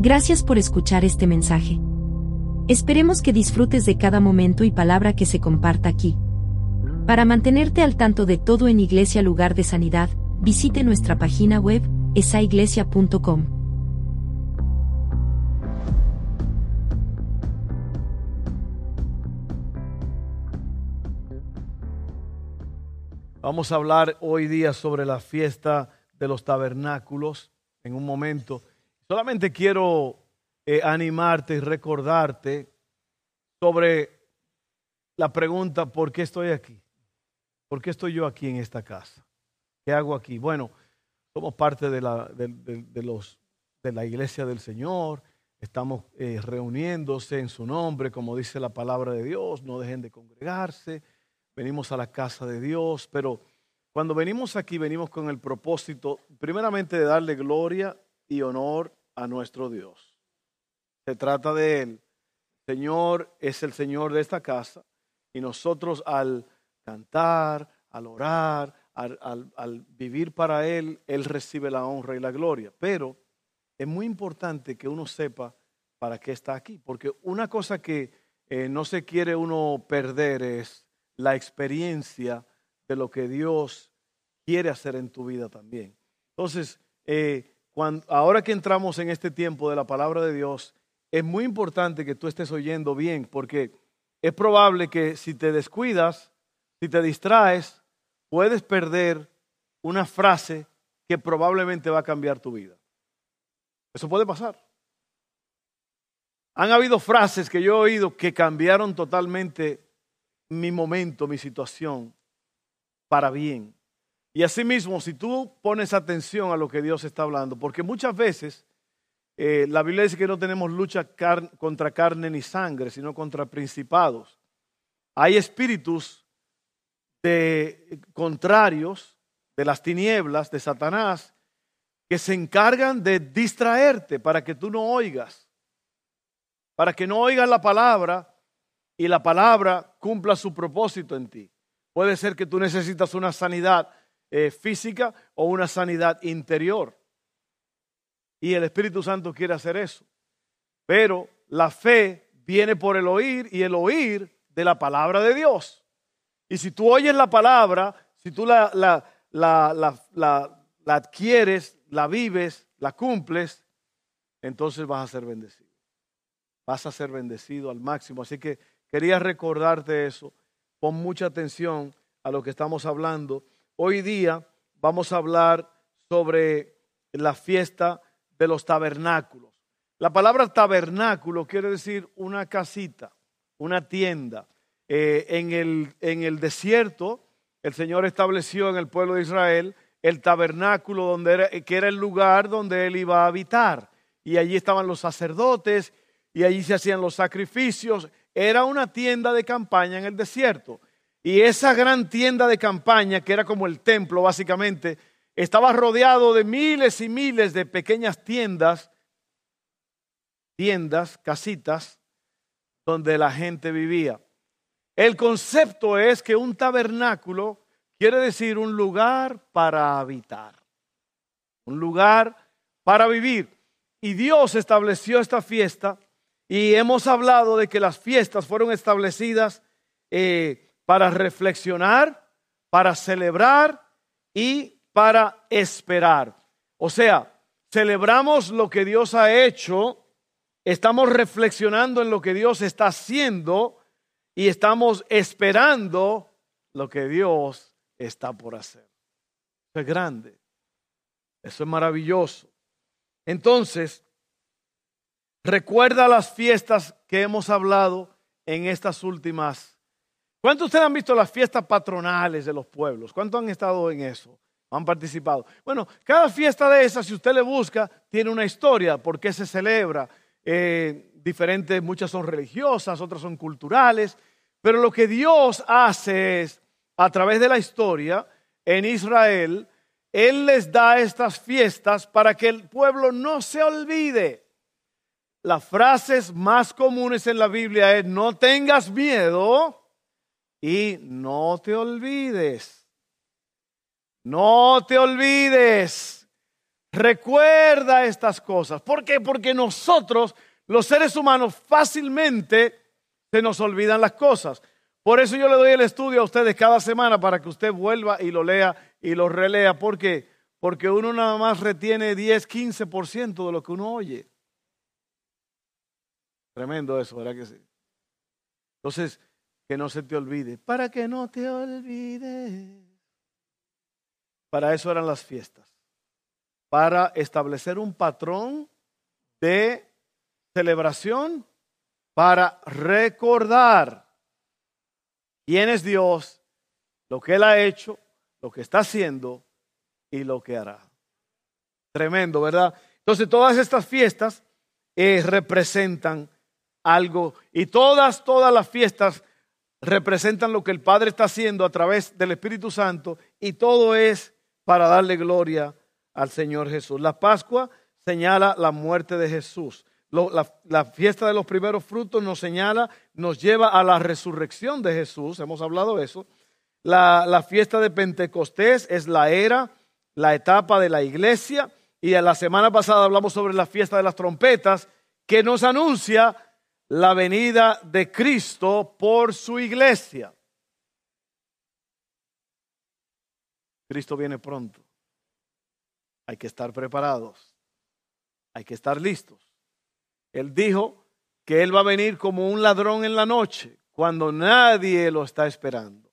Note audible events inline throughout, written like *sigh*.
Gracias por escuchar este mensaje. Esperemos que disfrutes de cada momento y palabra que se comparta aquí. Para mantenerte al tanto de todo en Iglesia Lugar de Sanidad, visite nuestra página web, esaiglesia.com. Vamos a hablar hoy día sobre la fiesta de los tabernáculos en un momento. Solamente quiero eh, animarte y recordarte sobre la pregunta, ¿por qué estoy aquí? ¿Por qué estoy yo aquí en esta casa? ¿Qué hago aquí? Bueno, somos parte de la, de, los, de la iglesia del Señor, estamos eh, reuniéndose en su nombre, como dice la palabra de Dios, no dejen de congregarse, venimos a la casa de Dios, pero cuando venimos aquí venimos con el propósito, primeramente, de darle gloria y honor a nuestro Dios. Se trata de Él. Señor es el Señor de esta casa y nosotros al cantar, al orar, al, vivir para Él, Él recibe la honra y la gloria. Pero es muy importante que uno sepa para qué está aquí, porque una cosa que eh, no se quiere uno perder es la experiencia de lo que Dios quiere hacer en tu vida también. Entonces, eh, ahora que entramos en este tiempo de la palabra de Dios, es muy importante que tú estés oyendo bien, porque es probable que si te descuidas, si te distraes, puedes perder una frase que probablemente va a cambiar tu vida. Eso puede pasar. Han habido frases que yo he oído que cambiaron totalmente mi momento, mi situación, para bien. Y asimismo, si tú pones atención a lo que Dios está hablando, porque muchas veces eh, la Biblia dice que no tenemos lucha contra carne ni sangre, sino contra principados. Hay espíritus de contrarios de las tinieblas de Satanás que se encargan de distraerte para que tú no oigas, para que no oigas la palabra y la palabra cumpla su propósito en ti. Puede ser que tú necesitas una sanidad eh, física o una sanidad interior. Y el Espíritu Santo quiere hacer eso. Pero la fe viene por el oír y el oír de la palabra de Dios. Y si tú oyes la palabra, si tú la, la, la, la adquieres, la vives, la cumples, entonces vas a ser bendecido. Vas a ser bendecido al máximo. Así que quería recordarte eso. Pon mucha atención a lo que estamos hablando Hoy día vamos a hablar sobre la fiesta de los tabernáculos. La palabra tabernáculo quiere decir una casita, una tienda. Eh, en, el, en el desierto, el Señor estableció en el pueblo de Israel el tabernáculo donde era, que era el lugar donde él iba a habitar. Y allí estaban los sacerdotes y allí se hacían los sacrificios. Era una tienda de campaña en el desierto. Y esa gran tienda de campaña, que era como el templo básicamente, estaba rodeado de miles y miles de pequeñas tiendas, tiendas, casitas, donde la gente vivía. El concepto es que un tabernáculo quiere decir un lugar para habitar, un lugar para vivir. Y Dios estableció esta fiesta y hemos hablado de que las fiestas fueron establecidas eh, para reflexionar, para celebrar y para esperar. O sea, celebramos lo que Dios ha hecho, estamos reflexionando en lo que Dios está haciendo y estamos esperando lo que Dios está por hacer. Eso es grande. Eso es maravilloso. Entonces, recuerda las fiestas que hemos hablado en estas últimas ¿Cuántos de ustedes han visto las fiestas patronales de los pueblos? ¿Cuántos han estado en eso? ¿Han participado? Bueno, cada fiesta de esas, si usted le busca, tiene una historia, por qué se celebra. Eh, diferentes, muchas son religiosas, otras son culturales, pero lo que Dios hace es, a través de la historia, en Israel, Él les da estas fiestas para que el pueblo no se olvide. Las frases más comunes en la Biblia es, no tengas miedo, y no te olvides, no te olvides, recuerda estas cosas. ¿Por qué? Porque nosotros, los seres humanos, fácilmente se nos olvidan las cosas. Por eso yo le doy el estudio a ustedes cada semana para que usted vuelva y lo lea y lo relea. ¿Por qué? Porque uno nada más retiene 10, 15% de lo que uno oye. Tremendo eso, ¿verdad que sí? Entonces, que no se te olvide. Para que no te olvides. Para eso eran las fiestas. Para establecer un patrón de celebración, para recordar quién es Dios, lo que Él ha hecho, lo que está haciendo y lo que hará. Tremendo, ¿verdad? Entonces todas estas fiestas eh, representan algo y todas, todas las fiestas representan lo que el Padre está haciendo a través del Espíritu Santo y todo es para darle gloria al Señor Jesús. La Pascua señala la muerte de Jesús. la, fiesta de los primeros frutos nos señala, nos lleva a la resurrección de Jesús, hemos hablado de eso. La, la fiesta de Pentecostés es la era, la etapa de la iglesia. Y la semana pasada hablamos sobre la fiesta de las trompetas, que nos anuncia la venida de Cristo por su iglesia. Cristo viene pronto. Hay que estar preparados. Hay que estar listos. Él dijo que Él va a venir como un ladrón en la noche, cuando nadie lo está esperando.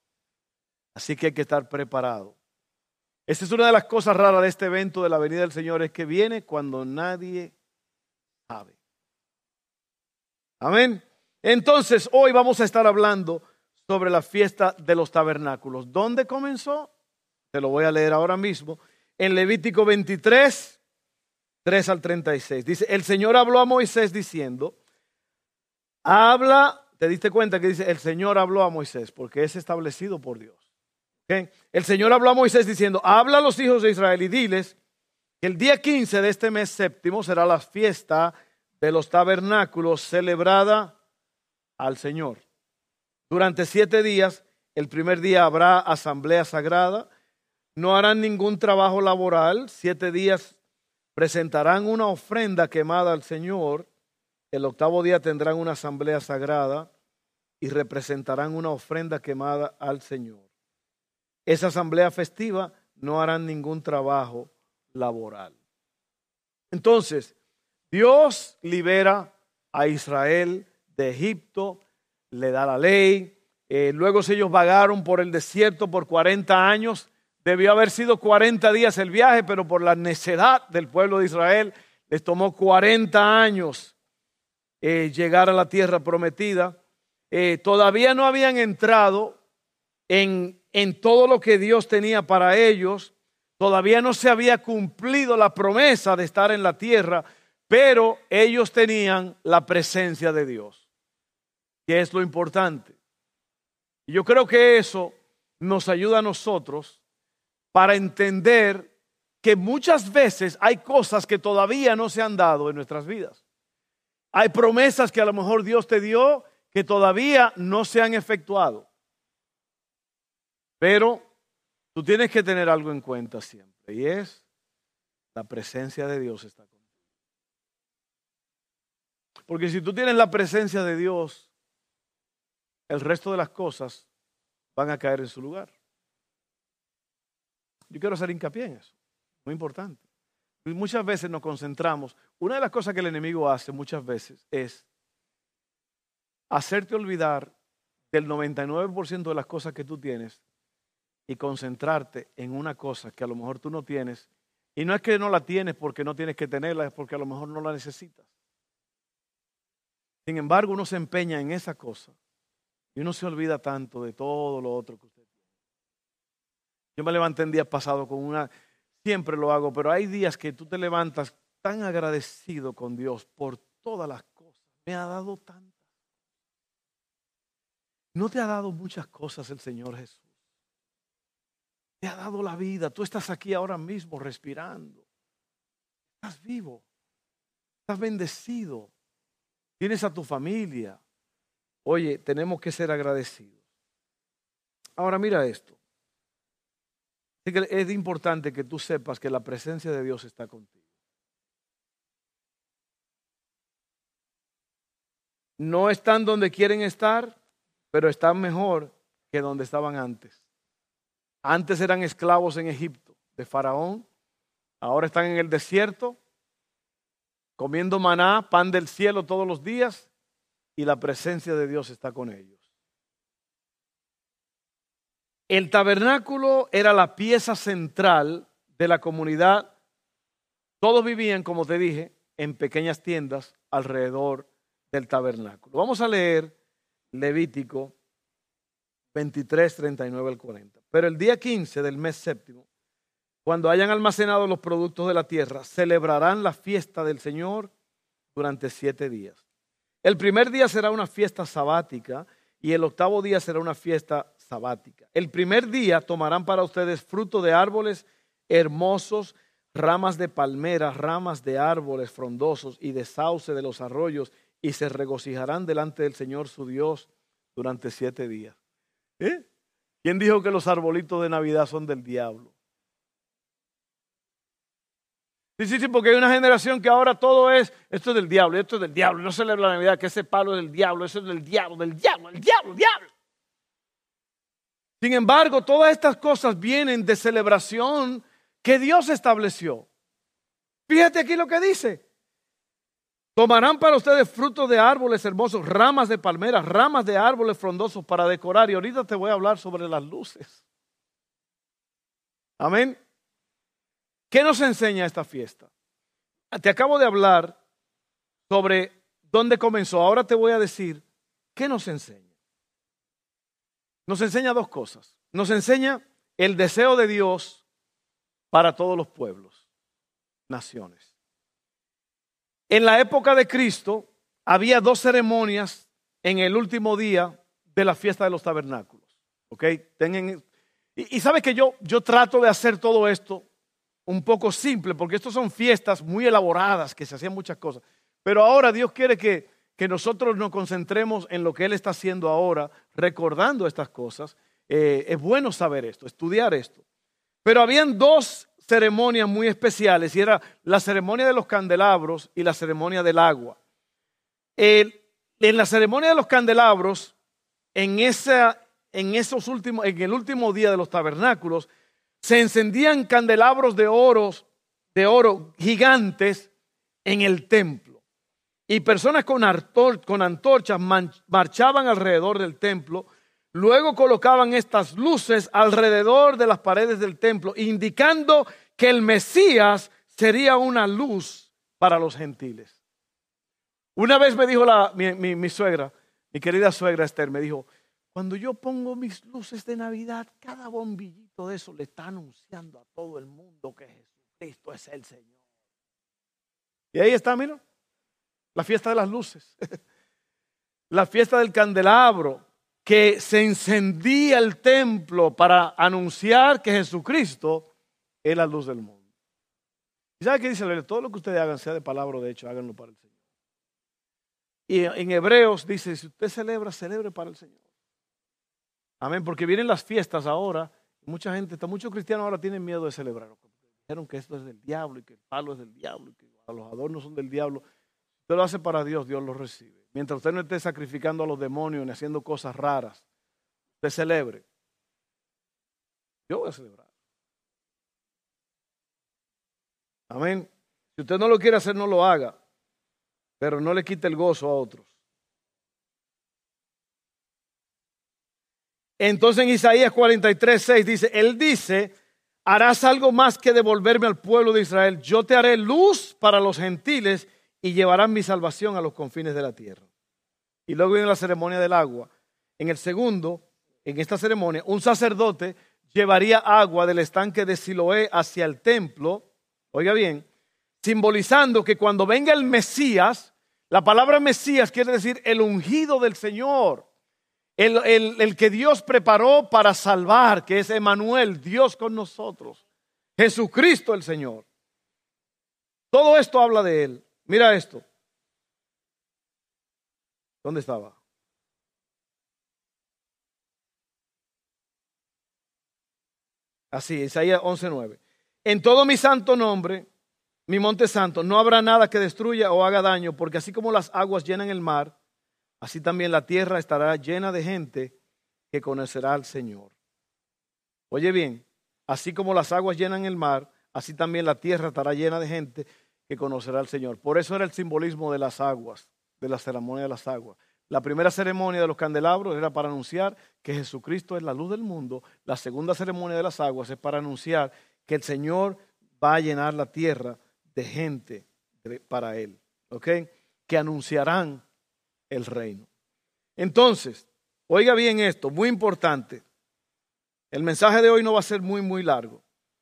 Así que hay que estar preparado. Esta es una de las cosas raras de este evento de la venida del Señor, es que viene cuando nadie sabe. Amén. Entonces, hoy vamos a estar hablando sobre la fiesta de los tabernáculos. ¿Dónde comenzó? Te lo voy a leer ahora mismo. En Levítico 23, 3 al 36. Dice, el Señor habló a Moisés diciendo, habla, te diste cuenta que dice, el Señor habló a Moisés, porque es establecido por Dios. El Señor habló a Moisés diciendo, habla a los hijos de Israel y diles que el día 15 de este mes séptimo será la fiesta de los tabernáculos celebrada al Señor. Durante siete días, el primer día habrá asamblea sagrada, no harán ningún trabajo laboral, siete días presentarán una ofrenda quemada al Señor, el octavo día tendrán una asamblea sagrada y representarán una ofrenda quemada al Señor. Esa asamblea festiva no harán ningún trabajo laboral. Entonces, Dios libera a Israel de Egipto, le da la ley. Eh, luego ellos vagaron por el desierto por 40 años. Debió haber sido 40 días el viaje, pero por la necedad del pueblo de Israel les tomó 40 años eh, llegar a la tierra prometida. Eh, todavía no habían entrado en, en todo lo que Dios tenía para ellos. Todavía no se había cumplido la promesa de estar en la tierra pero ellos tenían la presencia de Dios, que es lo importante. Y yo creo que eso nos ayuda a nosotros para entender que muchas veces hay cosas que todavía no se han dado en nuestras vidas. Hay promesas que a lo mejor Dios te dio que todavía no se han efectuado. Pero tú tienes que tener algo en cuenta siempre y es la presencia de Dios está porque si tú tienes la presencia de Dios, el resto de las cosas van a caer en su lugar. Yo quiero hacer hincapié en eso, muy importante. Muchas veces nos concentramos, una de las cosas que el enemigo hace muchas veces es hacerte olvidar del 99% de las cosas que tú tienes y concentrarte en una cosa que a lo mejor tú no tienes. Y no es que no la tienes porque no tienes que tenerla, es porque a lo mejor no la necesitas. Sin embargo, uno se empeña en esa cosa y uno se olvida tanto de todo lo otro que usted tiene. Yo me levanté en días pasados con una, siempre lo hago, pero hay días que tú te levantas tan agradecido con Dios por todas las cosas. Me ha dado tantas. No te ha dado muchas cosas el Señor Jesús. Te ha dado la vida. Tú estás aquí ahora mismo respirando. Estás vivo. Estás bendecido tienes a tu familia. Oye, tenemos que ser agradecidos. Ahora mira esto. Es importante que tú sepas que la presencia de Dios está contigo. No están donde quieren estar, pero están mejor que donde estaban antes. Antes eran esclavos en Egipto de Faraón, ahora están en el desierto, comiendo maná, pan del cielo todos los días, y la presencia de Dios está con ellos. El tabernáculo era la pieza central de la comunidad. Todos vivían, como te dije, en pequeñas tiendas alrededor del tabernáculo. Vamos a leer Levítico 23, 39 al 40. Pero el día 15 del mes séptimo, cuando hayan almacenado los productos de la tierra, celebrarán la fiesta del Señor durante siete días. El primer día será una fiesta sabática y el octavo día será una fiesta sabática. El primer día tomarán para ustedes fruto de árboles hermosos, ramas de palmeras, ramas de árboles frondosos y de sauce de los arroyos, y se regocijarán delante del Señor su Dios durante siete días. ¿Eh? ¿Quién dijo que los arbolitos de Navidad son del diablo? Sí, sí, sí, porque hay una generación que ahora todo es, esto es del diablo, esto es del diablo, no celebra la Navidad, que ese palo es del diablo, eso es del diablo, del diablo, del diablo, del diablo. Sin embargo, todas estas cosas vienen de celebración que Dios estableció. Fíjate aquí lo que dice. Tomarán para ustedes frutos de árboles hermosos, ramas de palmeras, ramas de árboles frondosos para decorar. Y ahorita te voy a hablar sobre las luces. Amén. ¿Qué nos enseña esta fiesta? Te acabo de hablar sobre dónde comenzó. Ahora te voy a decir qué nos enseña nos enseña dos cosas. Nos enseña el deseo de Dios para todos los pueblos, naciones. En la época de Cristo había dos ceremonias en el último día de la fiesta de los tabernáculos. ¿Ok? y, y sabes que yo, yo trato de hacer todo esto un poco simple, porque estas son fiestas muy elaboradas, que se hacían muchas cosas. Pero ahora Dios quiere que que nosotros nos concentremos en lo que Él está haciendo ahora, recordando estas cosas. Eh, es bueno saber esto, estudiar esto. Pero habían dos ceremonias muy especiales y era la ceremonia de los candelabros y la ceremonia del agua. en la ceremonia de los candelabros, en, esa, en, esos últimos, en el último día de los tabernáculos, se encendían candelabros de oro, de oro gigantes en el templo. Y personas con, antorchas marchaban alrededor del templo. Luego colocaban estas luces alrededor de las paredes del templo, indicando que el Mesías sería una luz para los gentiles. Una vez me dijo mi suegra, mi querida suegra Esther, me dijo, cuando yo pongo mis luces de Navidad, cada bombillito de eso le está anunciando a todo el mundo que Jesucristo es el Señor. Y ahí está, mira. La fiesta de las luces. *laughs* La fiesta del candelabro, que se encendía el templo para anunciar que Jesucristo es la luz del mundo. ¿Y sabe qué dice? Todo lo que ustedes hagan, sea de palabra o de hecho, háganlo para el Señor. Y en Hebreos dice, si usted celebra, celebre para el Señor. Amén, porque vienen las fiestas ahora. Mucha gente, muchos cristianos ahora tienen miedo de celebrar. Dijeron que esto es del diablo y que el palo es del diablo y que los adornos son del diablo. Usted lo hace para Dios, Dios lo recibe. Mientras usted no esté sacrificando a los demonios ni haciendo cosas raras, usted celebre. Yo voy a celebrar. Amén. Si usted no lo quiere hacer, no lo haga. Pero no le quite el gozo a otros. Entonces en Isaías 43, 6 dice, Él dice, harás algo más que devolverme al pueblo de Israel. Yo te haré luz para los gentiles y llevarán mi salvación a los confines de la tierra. Y luego viene la ceremonia del agua. En el segundo, en esta ceremonia, un sacerdote llevaría agua del estanque de Siloé hacia el templo, oiga bien, simbolizando que cuando venga el Mesías, la palabra Mesías quiere decir el ungido del Señor, el, que Dios preparó para salvar, que es Emanuel, Dios con nosotros, Jesucristo el Señor. Todo esto habla de Él. Mira esto. ¿Dónde estaba? Así, Isaías 11:9. En todo mi santo nombre, mi monte santo, no habrá nada que destruya o haga daño, porque así como las aguas llenan el mar, así también la tierra estará llena de gente que conocerá al Señor. Oye bien, así como las aguas llenan el mar, así también la tierra estará llena de gente que conocerá al Señor. Por eso era el simbolismo de las aguas, de la ceremonia de las aguas. La primera ceremonia de los candelabros era para anunciar que Jesucristo es la luz del mundo. La segunda ceremonia de las aguas es para anunciar que el Señor va a llenar la tierra de gente para Él. ¿Ok? Que anunciarán el reino. Entonces, oiga bien esto, muy importante. El mensaje de hoy no va a ser muy, muy largo.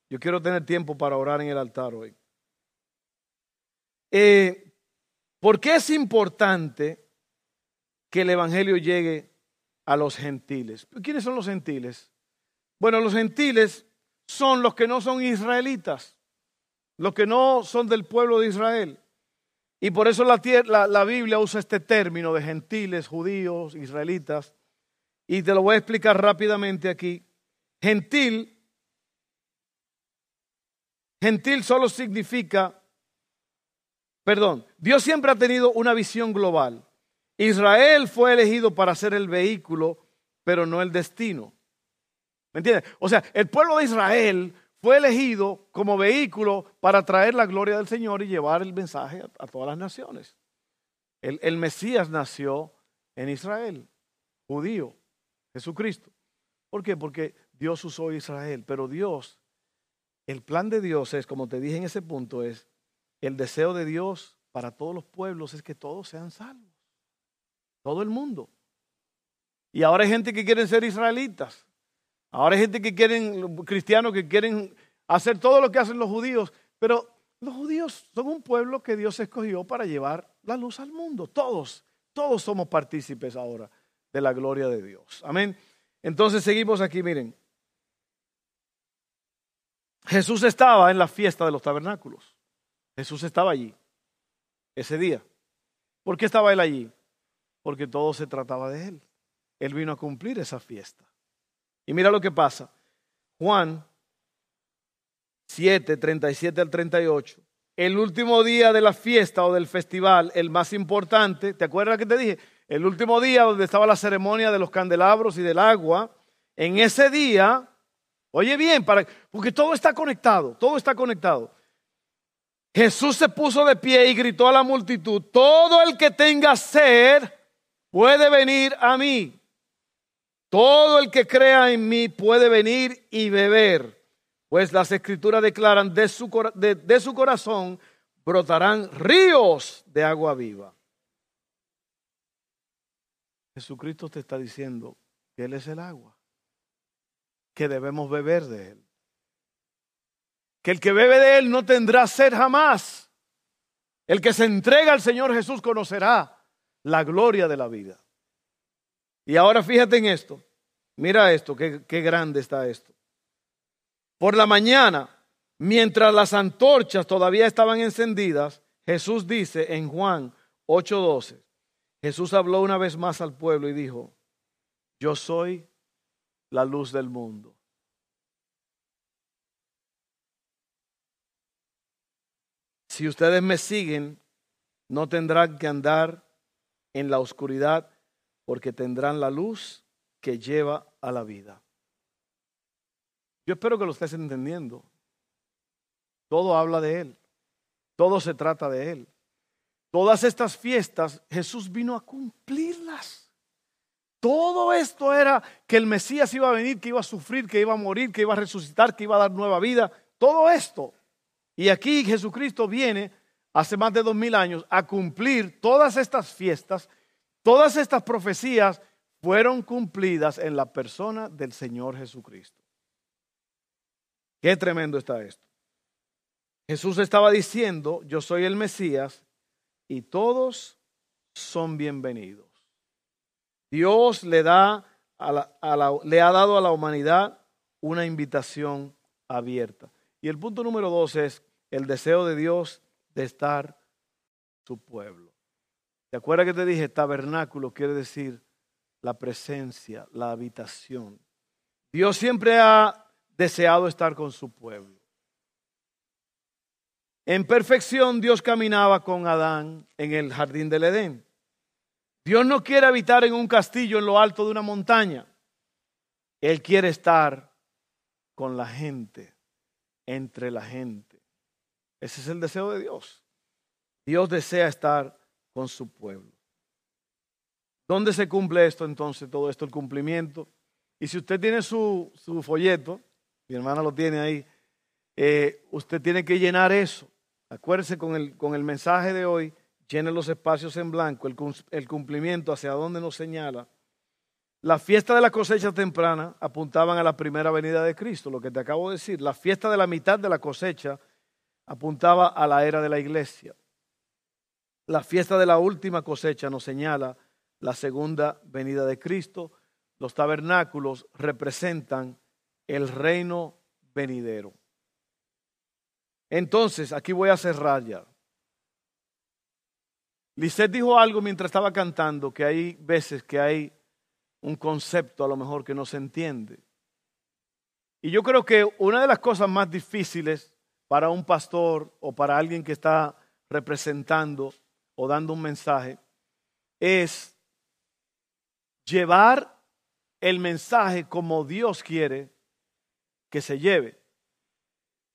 Yo quiero tener tiempo para orar en el altar hoy. Eh, ¿Por qué es importante que el Evangelio llegue a los gentiles? ¿Quiénes son los gentiles? Bueno, los gentiles son los que no son israelitas, los que no son del pueblo de Israel. Y por eso la, Biblia usa este término de gentiles, judíos, israelitas. Y te lo voy a explicar rápidamente aquí. Gentil, gentil solo significa Perdón, Dios siempre ha tenido una visión global. Israel fue elegido para ser el vehículo, pero no el destino. ¿Me entiendes? O sea, el pueblo de Israel fue elegido como vehículo para traer la gloria del Señor y llevar el mensaje a, todas las naciones. El, Mesías nació en Israel, judío, Jesucristo. ¿Por qué? Porque Dios usó Israel, pero Dios, el plan de Dios es, como te dije en ese punto, es el deseo de Dios para todos los pueblos es que todos sean salvos. Todo el mundo. Y ahora hay gente que quieren ser israelitas. Ahora hay gente que quieren, cristianos que quieren hacer todo lo que hacen los judíos. Pero los judíos son un pueblo que Dios escogió para llevar la luz al mundo. Todos, todos somos partícipes ahora de la gloria de Dios. Amén. Entonces seguimos aquí, miren. Jesús estaba en la fiesta de los tabernáculos. Jesús estaba allí ese día. ¿Por qué estaba él allí? Porque todo se trataba de él. Él vino a cumplir esa fiesta. Y mira lo que pasa. Juan 7, 37 al 38. El último día de la fiesta o del festival, el más importante, ¿te acuerdas que te dije? El último día donde estaba la ceremonia de los candelabros y del agua. En ese día, oye bien, para, porque todo está conectado, todo está conectado. Jesús se puso de pie y gritó a la multitud, todo el que tenga sed puede venir a mí. Todo el que crea en mí puede venir y beber. Pues las escrituras declaran, de su, de, su corazón brotarán ríos de agua viva. Jesucristo te está diciendo que Él es el agua, que debemos beber de Él que el que bebe de él no tendrá sed jamás. El que se entrega al Señor Jesús conocerá la gloria de la vida. Y ahora fíjate en esto. Mira esto, qué, grande está esto. Por la mañana, mientras las antorchas todavía estaban encendidas, Jesús dice en Juan 8:12, Jesús habló una vez más al pueblo y dijo, yo soy la luz del mundo. Si ustedes me siguen, no tendrán que andar en la oscuridad porque tendrán la luz que lleva a la vida. Yo espero que lo estés entendiendo. Todo habla de Él. Todo se trata de Él. Todas estas fiestas, Jesús vino a cumplirlas. Todo esto era que el Mesías iba a venir, que iba a sufrir, que iba a morir, que iba a resucitar, que iba a dar nueva vida. Todo esto y aquí Jesucristo viene hace más de dos mil años a cumplir todas estas fiestas, todas estas profecías fueron cumplidas en la persona del Señor Jesucristo. Qué tremendo está esto. Jesús estaba diciendo, yo soy el Mesías y todos son bienvenidos. Dios le, da le ha dado a la humanidad una invitación abierta. Y el punto número dos es el deseo de Dios de estar su pueblo. ¿Te acuerdas que te dije tabernáculo quiere decir la presencia, la habitación? Dios siempre ha deseado estar con su pueblo. En perfección Dios caminaba con Adán en el jardín del Edén. Dios no quiere habitar en un castillo en lo alto de una montaña. Él quiere estar con la gente, entre la gente. Ese es el deseo de Dios. Dios desea estar con su pueblo. ¿Dónde se cumple esto entonces? Todo esto, el cumplimiento. Y si usted tiene su, folleto, mi hermana lo tiene ahí, eh, usted tiene que llenar eso. Acuérdese con el, con el mensaje de hoy, llene los espacios en blanco, el, el cumplimiento hacia dónde nos señala. La fiesta de la cosecha temprana apuntaban a la primera venida de Cristo, lo que te acabo de decir. La fiesta de la mitad de la cosecha apuntaba a la era de la iglesia. La fiesta de la última cosecha nos señala la segunda venida de Cristo. Los tabernáculos representan el reino venidero. Entonces, aquí voy a cerrar ya. Lisset dijo algo mientras estaba cantando, que hay veces que hay un concepto a lo mejor que no se entiende. Y yo creo que una de las cosas más difíciles para un pastor o para alguien que está representando o dando un mensaje es llevar el mensaje como Dios quiere que se lleve.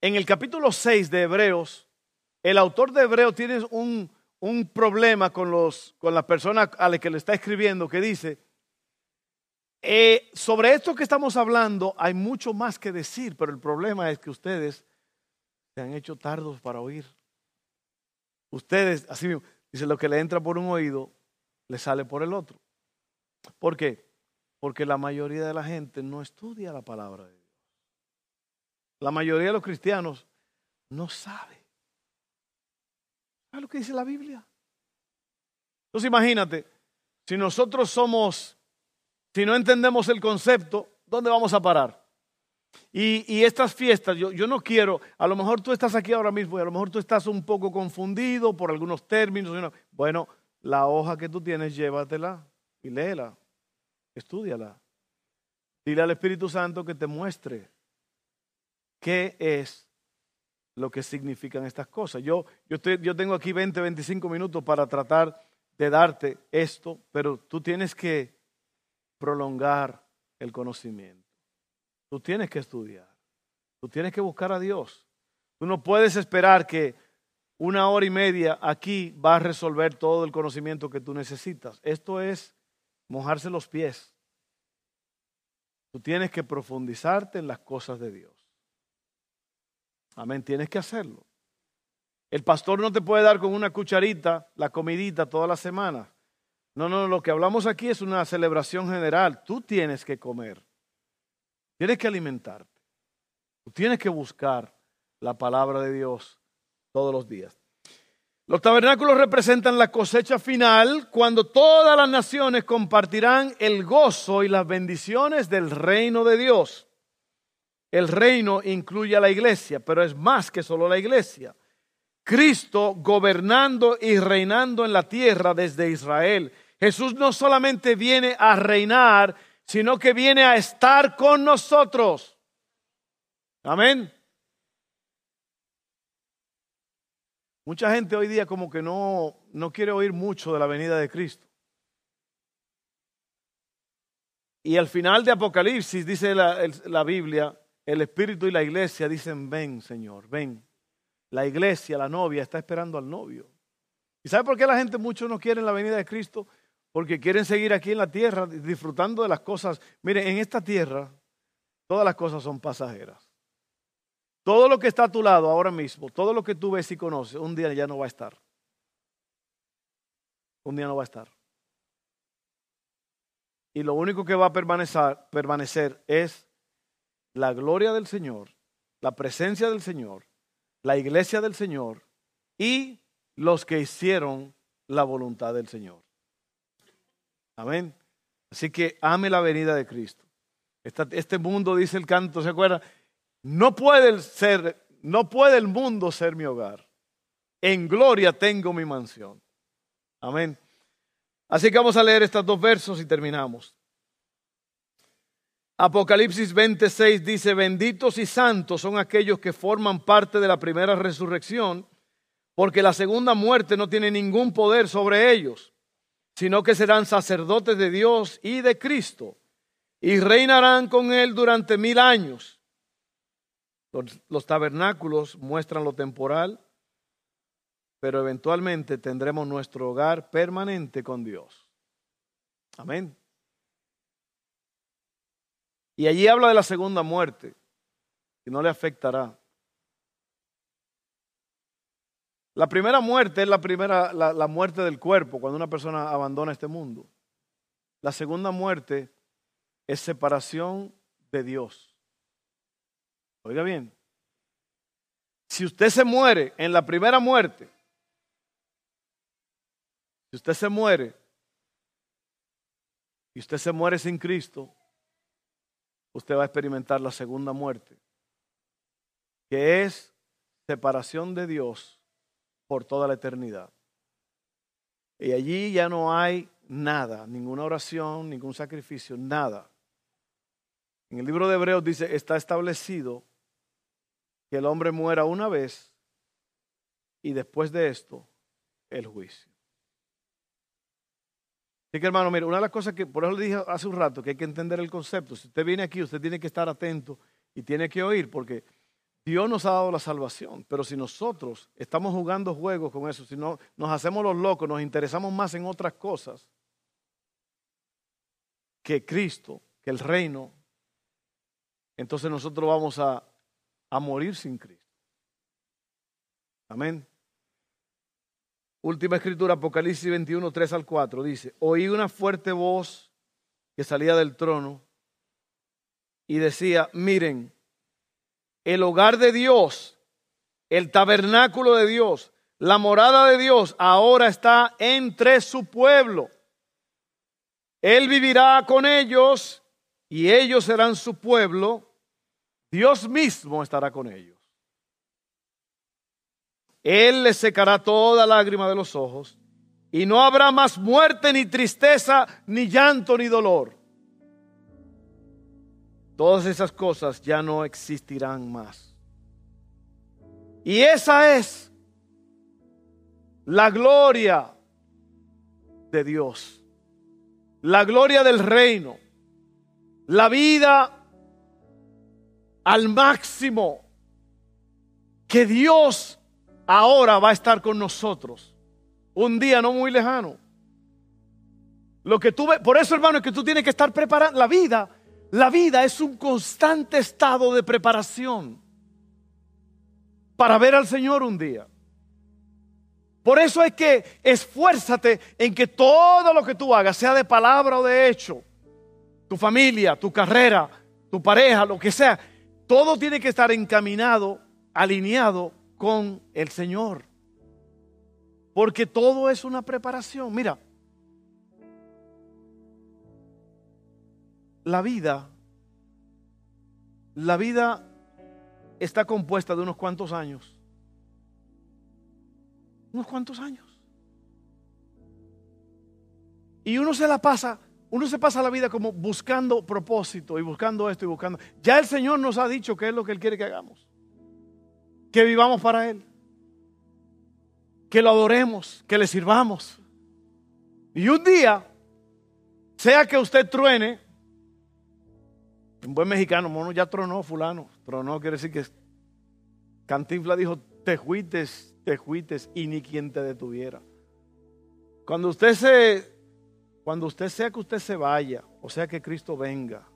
En el capítulo 6 de Hebreos, el autor de Hebreos tiene un, un problema con, los, con la persona a la que le está escribiendo que dice, eh, sobre esto que estamos hablando hay mucho más que decir, pero el problema es que ustedes se han hecho tardos para oír. Ustedes, así mismo, dice, lo que le entra por un oído, le sale por el otro. ¿Por qué? Porque la mayoría de la gente no estudia la palabra de Dios. La mayoría de los cristianos no sabe. ¿Sabes lo que dice la Biblia? Entonces imagínate, si nosotros somos, si no entendemos el concepto, ¿dónde vamos a parar? Y, estas fiestas, yo, no quiero, a lo mejor tú estás aquí ahora mismo y a lo mejor tú estás un poco confundido por algunos términos. Bueno, la hoja que tú tienes, llévatela y léela, estudiala. Dile al Espíritu Santo que te muestre qué es lo que significan estas cosas. Yo tengo aquí 20, 25 minutos para tratar de darte esto, pero tú tienes que prolongar el conocimiento. Tú tienes que estudiar. Tú tienes que buscar a Dios. Tú no puedes esperar que una hora y media aquí va a resolver todo el conocimiento que tú necesitas. Esto es mojarse los pies. Tú tienes que profundizarte en las cosas de Dios. Amén, tienes que hacerlo. El pastor no te puede dar con una cucharita la comidita toda la semana. No, no, lo que hablamos aquí es una celebración general. Tú tienes que comer. Tienes que alimentarte. Tú tienes que buscar la palabra de Dios todos los días. Los tabernáculos representan la cosecha final cuando todas las naciones compartirán el gozo y las bendiciones del reino de Dios. El reino incluye a la iglesia, pero es más que solo la iglesia. Cristo gobernando y reinando en la tierra desde Israel. Jesús no solamente viene a reinar, sino que viene a estar con nosotros. Amén. Mucha gente hoy día como que no, no quiere oír mucho de la venida de Cristo. Y al final de Apocalipsis dice la, la Biblia, el Espíritu y la iglesia dicen, ven Señor, ven. La iglesia, la novia, está esperando al novio. ¿Y sabe por qué la gente mucho no quiere la venida de Cristo? Porque quieren seguir aquí en la tierra disfrutando de las cosas. Mire, en esta tierra todas las cosas son pasajeras. Todo lo que está a tu lado ahora mismo, todo lo que tú ves y conoces, un día ya no va a estar. Un día no va a estar. Y lo único que va a permanecer, permanecer es la gloria del Señor, la presencia del Señor, la iglesia del Señor y los que hicieron la voluntad del Señor. Amén. Así que ame la venida de Cristo. Este mundo, dice el canto, ¿se acuerda? No puede ser, no puede el mundo ser mi hogar. En gloria tengo mi mansión. Amén. Así que vamos a leer estos dos versos y terminamos. Apocalipsis 26 dice, benditos y santos son aquellos que forman parte de la primera resurrección, porque la segunda muerte no tiene ningún poder sobre ellos, sino que serán sacerdotes de Dios y de Cristo, y reinarán con él durante mil años. Los, los tabernáculos muestran lo temporal, pero eventualmente tendremos nuestro hogar permanente con Dios. Amén. Y allí habla de la segunda muerte, que no le afectará. La primera muerte es la primera, la, muerte del cuerpo, cuando una persona abandona este mundo. La segunda muerte es separación de Dios. Oiga bien, si usted se muere en la primera muerte, si usted se muere y usted se muere sin Cristo, usted va a experimentar la segunda muerte, que es separación de Dios por toda la eternidad. Y allí ya no hay nada, ninguna oración, ningún sacrificio, nada. En el libro de Hebreos dice, está establecido que el hombre muera una vez y después de esto el juicio. Así que hermano, mire, una de las cosas que, por eso le dije hace un rato, que hay que entender el concepto. Si usted viene aquí, usted tiene que estar atento y tiene que oír, porque Dios nos ha dado la salvación. Pero si nosotros estamos jugando juegos con eso, si no nos hacemos los locos, nos interesamos más en otras cosas que Cristo, que el reino, entonces nosotros vamos a, a morir sin Cristo. Amén. Última escritura, Apocalipsis 21, 3 al 4, dice, oí una fuerte voz que salía del trono y decía, miren, el hogar de Dios, el tabernáculo de Dios, la morada de Dios ahora está entre su pueblo. Él vivirá con ellos y ellos serán su pueblo. Dios mismo estará con ellos. Él le secará toda lágrima de los ojos y no habrá más muerte, ni tristeza, ni llanto, ni dolor. Todas esas cosas ya no existirán más. Y esa es la gloria de Dios, la gloria del reino, la vida al máximo que Dios ahora va a estar con nosotros. Un día no muy lejano. Lo que tú por eso hermano es que tú tienes que estar preparado. La vida, la vida es un constante estado de preparación para ver al Señor un día. Por eso es que esfuérzate en que todo lo que tú hagas, sea de palabra o de hecho, tu familia, tu carrera, tu pareja, lo que sea, todo tiene que estar encaminado, alineado con el Señor. Porque todo es una preparación. Mira, la vida, la vida está compuesta de unos cuantos años. Unos cuantos años. Y uno se la pasa, uno se pasa la vida como buscando propósito y buscando esto y buscando. Ya el Señor nos ha dicho qué es lo que Él quiere que hagamos que vivamos para Él, que lo adoremos, que le sirvamos. Y un día, sea que usted truene, un buen mexicano, mono ya tronó fulano, tronó quiere decir que Cantinfla dijo, te juites, te juites y ni quien te detuviera. Cuando usted se, cuando usted sea que usted se vaya, o sea que Cristo venga,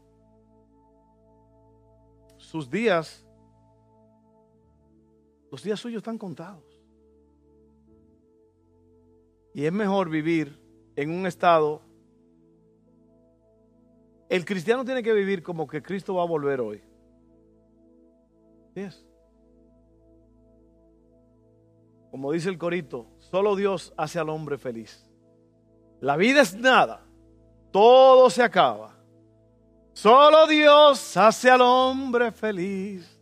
sus días los días suyos están contados. Y es mejor vivir en un estado... El cristiano tiene que vivir como que Cristo va a volver hoy. es? Como dice el corito, solo Dios hace al hombre feliz. La vida es nada, todo se acaba. Solo Dios hace al hombre feliz.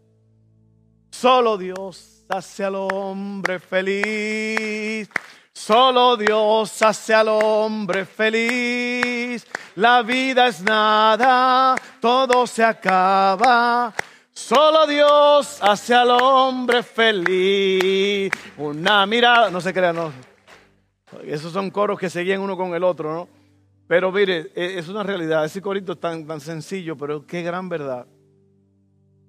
Solo Dios hace al hombre feliz. Solo Dios hace al hombre feliz. La vida es nada, todo se acaba. Solo Dios hace al hombre feliz. Una mirada, no se crean, no. Esos son coros que seguían uno con el otro, ¿no? Pero mire, e, es una realidad. Ese corito es tan, tan sencillo, pero qué gran verdad.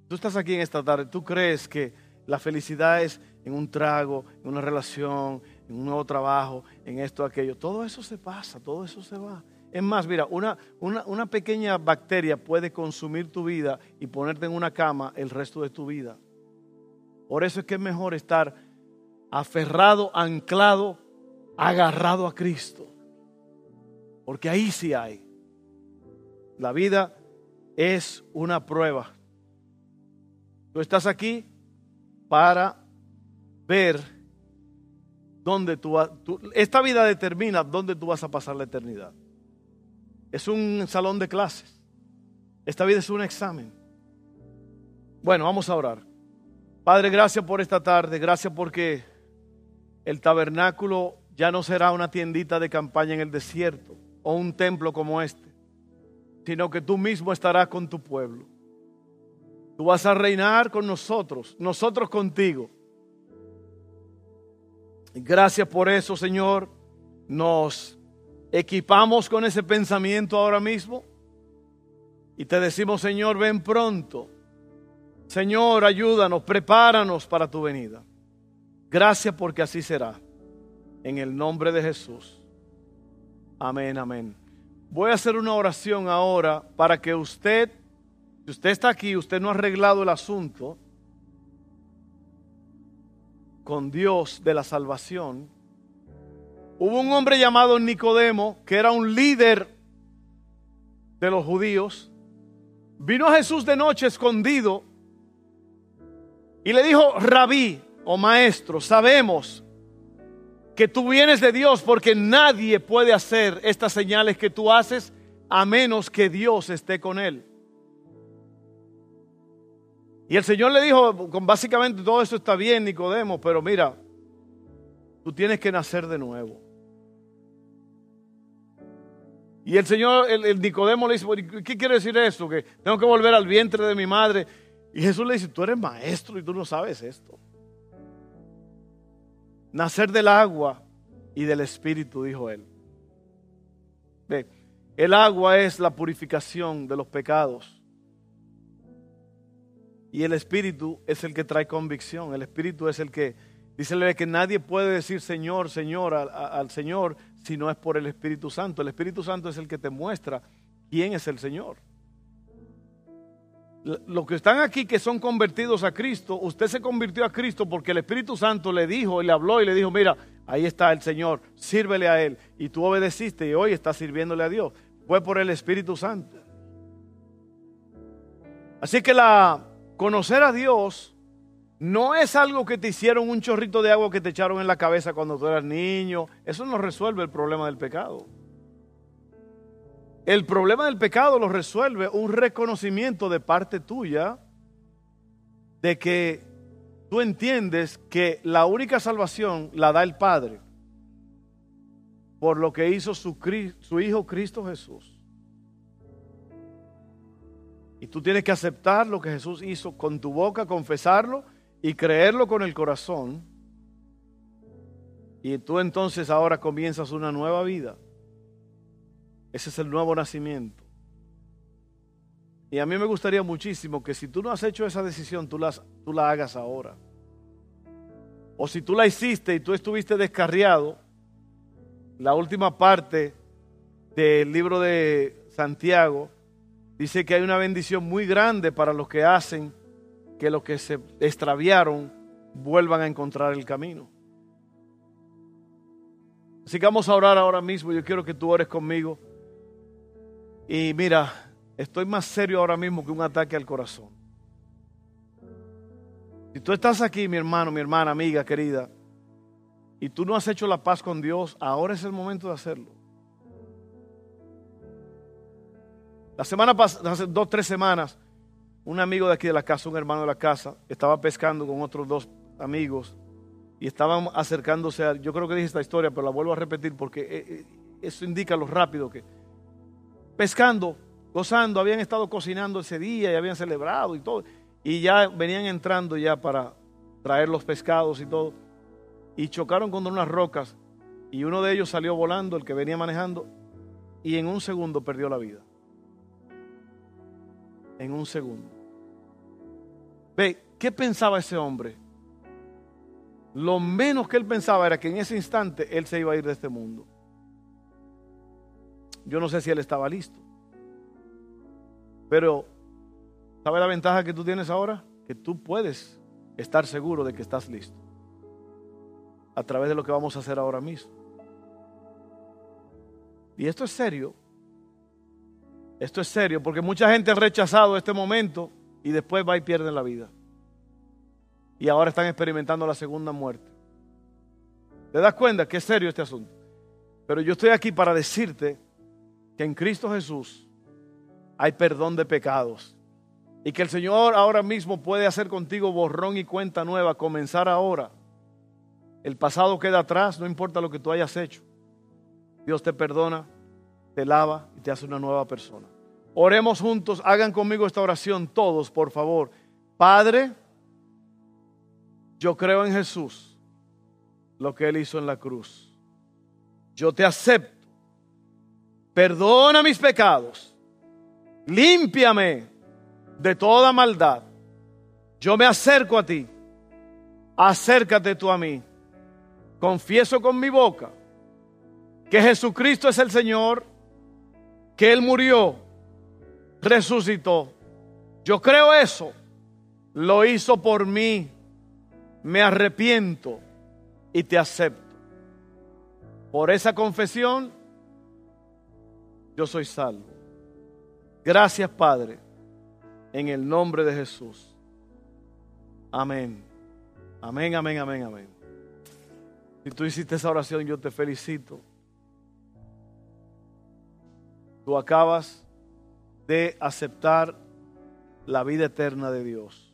Tú estás aquí en esta tarde, tú crees que la felicidad es en un trago, en una relación, en un nuevo trabajo, en esto, aquello. Todo eso se pasa, todo eso se va. Es más, mira, una, una, pequeña bacteria puede consumir tu vida y ponerte en una cama el resto de tu vida. Por eso es que es mejor estar aferrado, anclado, agarrado a Cristo. Porque ahí sí hay. La vida es una prueba. Tú estás aquí para ver dónde tú, esta vida determina dónde tú vas a pasar la eternidad. Es un salón de clases. Esta vida es un examen. Bueno, vamos a orar. Padre, gracias por esta tarde. Gracias porque el tabernáculo ya no será una tiendita de campaña en el desierto o un templo como este, sino que tú mismo estarás con tu pueblo. Tú vas a reinar con nosotros, nosotros contigo. Gracias por eso, Señor. Nos equipamos con ese pensamiento ahora mismo y te decimos, Señor, ven pronto. Señor, ayúdanos, prepáranos para tu venida. Gracias porque así será. En el nombre de Jesús. Amén, amén. Voy a hacer una oración ahora para que usted, si usted está aquí, usted no ha arreglado el asunto con Dios de la salvación Hubo un hombre llamado Nicodemo, que era un líder de los judíos. Vino a Jesús de noche escondido y le dijo, rabí o maestro, sabemos que tú vienes de Dios porque nadie puede hacer estas señales que tú haces a menos que Dios esté con él. Y el Señor le dijo, básicamente todo eso está bien, Nicodemo, pero mira, tú tienes que nacer de nuevo. Y el Señor, el, Nicodemo le dice, ¿qué quiere decir eso? Que tengo que volver al vientre de mi madre. Y Jesús le dice, tú eres maestro y tú no sabes esto. Nacer del agua y del espíritu, dijo él. Ve, el agua es la purificación de los pecados. Y el espíritu es el que trae convicción. El espíritu es el que, dice que nadie puede decir Señor, Señor al Señor si no es por el Espíritu Santo. El Espíritu Santo es el que te muestra quién es el Señor. Los que están aquí que son convertidos a Cristo, usted se convirtió a Cristo porque el Espíritu Santo le dijo y le habló y le dijo, mira, ahí está el Señor, sírvele a Él. Y tú obedeciste y hoy estás sirviéndole a Dios. Fue por el Espíritu Santo. Así que la conocer a Dios no es algo que te hicieron un chorrito de agua que te echaron en la cabeza cuando tú eras niño. Eso no resuelve el problema del pecado. El problema del pecado lo resuelve un reconocimiento de parte tuya de que tú entiendes que la única salvación la da el Padre por lo que hizo su, Hijo Cristo Jesús. Y tú tienes que aceptar lo que Jesús hizo con tu boca, confesarlo y creerlo con el corazón, y tú entonces ahora comienzas una nueva vida. Ese es el nuevo nacimiento. Y a mí me gustaría muchísimo que si tú no has hecho esa decisión, tú, tú la hagas ahora. O si tú la hiciste y tú estuviste descarriado, la última parte del libro de Santiago dice que hay una bendición muy grande para los que hacen que los que se extraviaron vuelvan a encontrar el camino. Así que vamos a orar ahora mismo. Yo quiero que tú ores conmigo. Y mira, estoy más serio ahora mismo que un ataque al corazón. Si tú estás aquí, mi hermano, mi hermana, amiga, querida, y tú no has hecho la paz con Dios, ahora es el momento de hacerlo. La semana pasada, hace dos, tres semanas, un amigo de aquí de la casa, un hermano de la casa, estaba pescando con otros dos amigos y estaban acercándose a, yo creo que dije esta historia, pero la vuelvo a repetir porque eh, eh, eso indica lo rápido que, pescando, gozando, habían estado cocinando ese día y habían celebrado y todo, y ya venían entrando ya para traer los pescados y todo, y chocaron contra unas rocas, y uno de ellos salió volando, el que venía manejando, y en un segundo perdió la vida. En un segundo. Ve, ¿qué pensaba ese hombre? Lo menos que él pensaba era que en ese instante él se iba a ir de este mundo. Yo no sé si él estaba listo. Pero, ¿sabe la ventaja que tú tienes ahora? Que tú puedes estar seguro de que estás listo. A través de lo que vamos a hacer ahora mismo. Y esto es serio. Esto es serio porque mucha gente ha rechazado este momento y después va y pierde la vida y ahora están experimentando la segunda muerte. ¿Te das cuenta que es serio este asunto? Pero yo estoy aquí para decirte que en Cristo Jesús hay perdón de pecados y que el Señor ahora mismo puede hacer contigo borrón y cuenta nueva, comenzar ahora. El pasado queda atrás, no importa lo que tú hayas hecho. Dios te perdona, te lava y te hace una nueva persona. Oremos juntos, hagan conmigo esta oración todos, por favor. Padre, yo creo en Jesús, lo que Él hizo en la cruz. Yo te acepto. Perdona mis pecados. Límpiame de toda maldad. Yo me acerco a ti. Acércate tú a mí. Confieso con mi boca que Jesucristo es el Señor, que Él murió, resucitó. Yo creo eso. Lo hizo por mí me arrepiento y te acepto. Por esa confesión, yo soy salvo. Gracias, Padre, en el nombre de Jesús. Amén. Amén, amén, amén, amén. Si tú hiciste esa oración, yo te felicito. Tú acabas de aceptar la vida eterna de Dios.